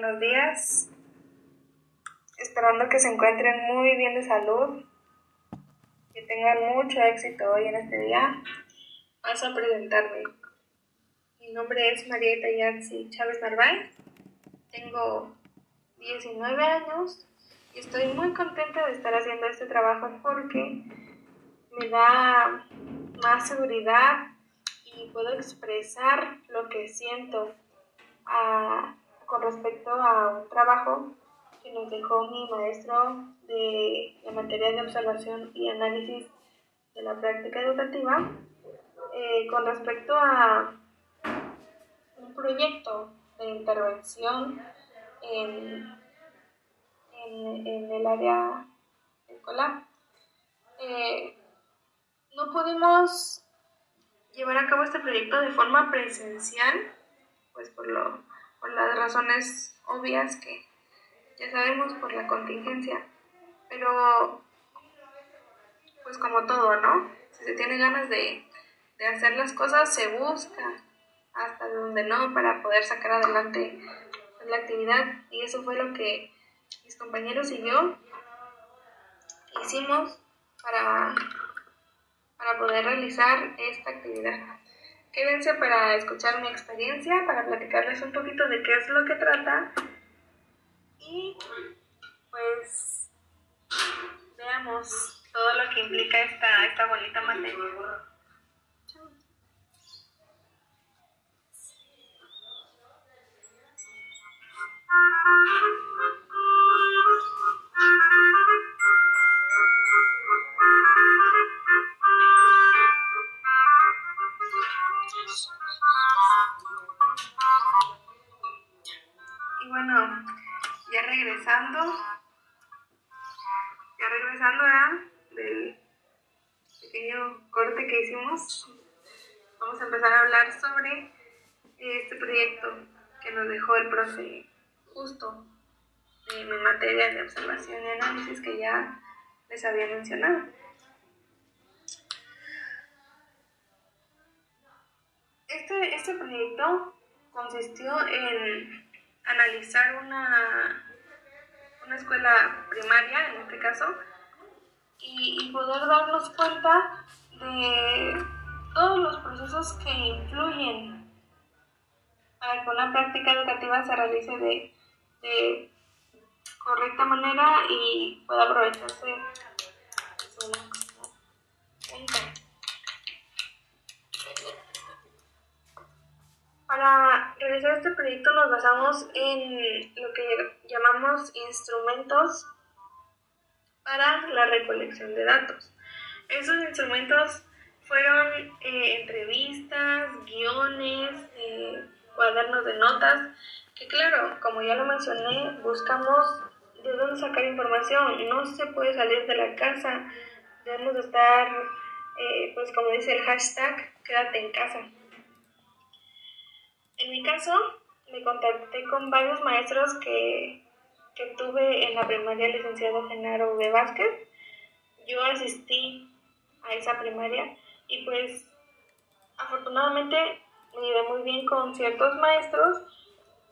buenos días. Esperando que se encuentren muy bien de salud, que tengan mucho éxito hoy en este día. Paso a presentarme. Mi nombre es Marieta Yatsi Chávez Narváez. Tengo 19 años y estoy muy contenta de estar haciendo este trabajo porque me da más seguridad y puedo expresar lo que siento con respecto a un trabajo que nos dejó mi maestro de, de materia de observación y análisis de la práctica educativa eh, con respecto a un proyecto de intervención en, en, el área escolar. Eh, no pudimos llevar a cabo este proyecto de forma presencial, pues por, lo, por las razones obvias que ya sabemos por la contingencia. Pero, pues como todo, ¿no? Si se tiene ganas de, de hacer las cosas, se busca hasta donde no para poder sacar adelante la actividad. Y eso fue lo que mis compañeros y yo hicimos para para poder realizar esta actividad. Quédense para escuchar mi experiencia, para platicarles un poquito de qué es lo que trata y pues veamos todo lo que implica esta, esta bonita materia. Regresando, ya regresando del pequeño corte que hicimos, vamos a empezar a hablar sobre este proyecto que nos dejó el profe justo de mi materia de observación y análisis que ya les había mencionado. Este, este proyecto consistió en analizar una una escuela primaria en este caso, y, poder darnos cuenta de todos los procesos que influyen para que una práctica educativa se realice de, de correcta manera y pueda aprovecharse Para realizar este proyecto nos basamos en lo que llamamos instrumentos para la recolección de datos. Esos instrumentos fueron eh, entrevistas, guiones, eh, cuadernos de notas, que claro, como ya lo mencioné, buscamos de dónde sacar información. No se puede salir de la casa, debemos estar, eh, pues como dice el hashtag, quédate en casa. En mi caso, me contacté con varios maestros que, que tuve en la primaria licenciado Genaro V. Vázquez. Yo asistí a esa primaria y pues afortunadamente me llevé muy bien con ciertos maestros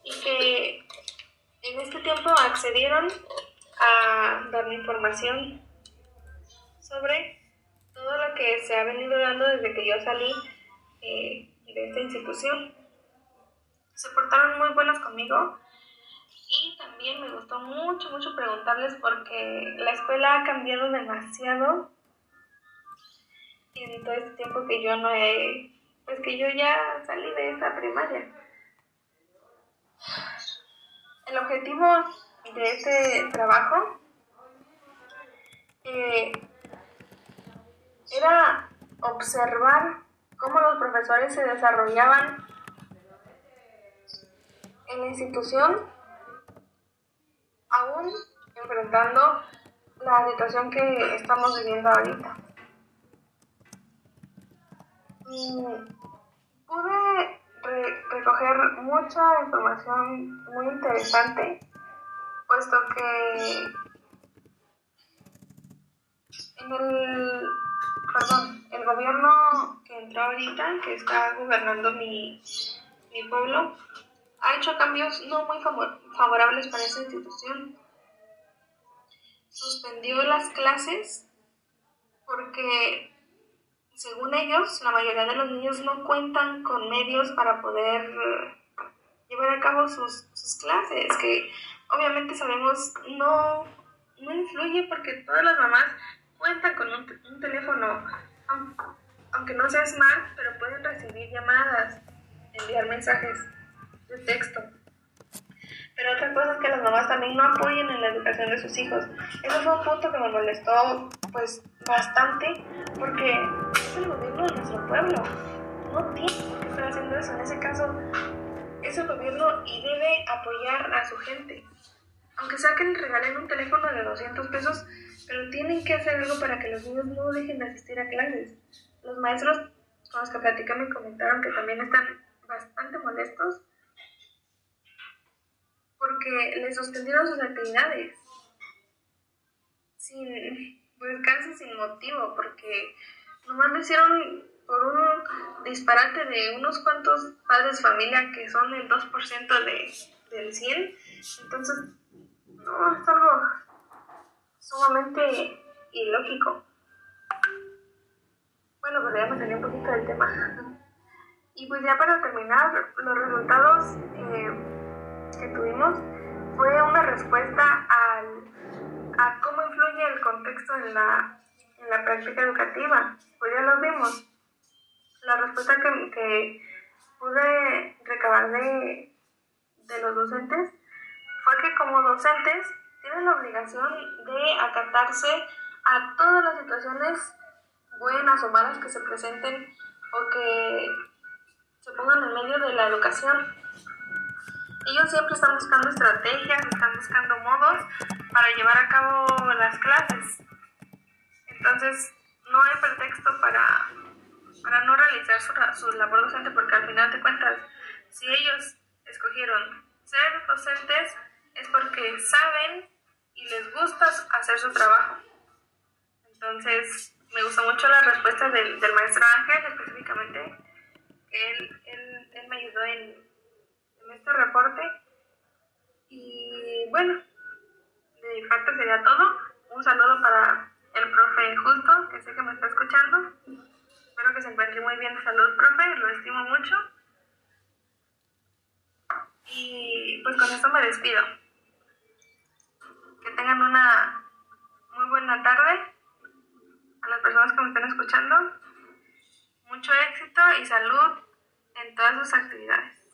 y que en este tiempo accedieron a darme información sobre todo lo que se ha venido dando desde que yo salí eh, de esta institución se portaron muy buenos conmigo y también me gustó mucho, mucho preguntarles porque la escuela ha cambiado demasiado en todo este tiempo que yo no he, pues que yo ya salí de esa primaria. El objetivo de este trabajo eh, era observar cómo los profesores se desarrollaban en la institución, aún enfrentando la situación que estamos viviendo ahorita. pude recoger mucha información muy interesante, puesto que en el, perdón, el gobierno que entró ahorita, que está gobernando mi, mi pueblo, ha hecho cambios no muy favorables para esa institución. Suspendió las clases porque, según ellos, la mayoría de los niños no cuentan con medios para poder llevar a cabo sus, sus clases, que obviamente sabemos no, no influye porque todas las mamás cuentan con un, un teléfono, aunque no sea smart, pero pueden recibir llamadas, enviar mensajes de texto. Pero otra cosa es que las mamás también no apoyen en la educación de sus hijos. Eso fue un punto que me molestó pues bastante porque es el gobierno de nuestro pueblo. No tiene por qué estar haciendo eso. En ese caso es el gobierno y debe apoyar a su gente. Aunque sea que les regalen un teléfono de 200 pesos, pero tienen que hacer algo para que los niños no dejen de asistir a clases. Los maestros con los que platicé me comentaron que también están bastante molestos porque les suspendieron sus actividades. Sin pues casi sin motivo porque nomás lo hicieron por un disparate de unos cuantos padres familia que son el 2% de, del 100 entonces no es algo sumamente ilógico. Bueno pero ya me salí un poquito del tema. Y pues ya para terminar los resultados eh, que tuvimos fue una respuesta al, a cómo influye el contexto en la, en la práctica educativa. Pues ya lo vimos. La respuesta que, que pude recabar de, de los docentes fue que como docentes tienen la obligación de acatarse a todas las situaciones buenas o malas que se presenten o que se pongan en medio de la educación ellos siempre están buscando estrategias, están buscando modos para llevar a cabo las clases. Entonces, no hay pretexto para, para no realizar su, su labor docente porque al final de cuentas, si ellos escogieron ser docentes es porque saben y les gusta hacer su trabajo. Entonces, me gustó mucho la respuesta del, del maestro Ángel específicamente. Él, él, él me ayudó en, este reporte. Y bueno, de mi parte sería todo. Un saludo para el profe Justo, que sé que me está escuchando. Espero que se encuentre muy bien de salud, profe, lo estimo mucho. Y pues con esto me despido. Que tengan una muy buena tarde a las personas que me están escuchando. Mucho éxito y salud en todas sus actividades.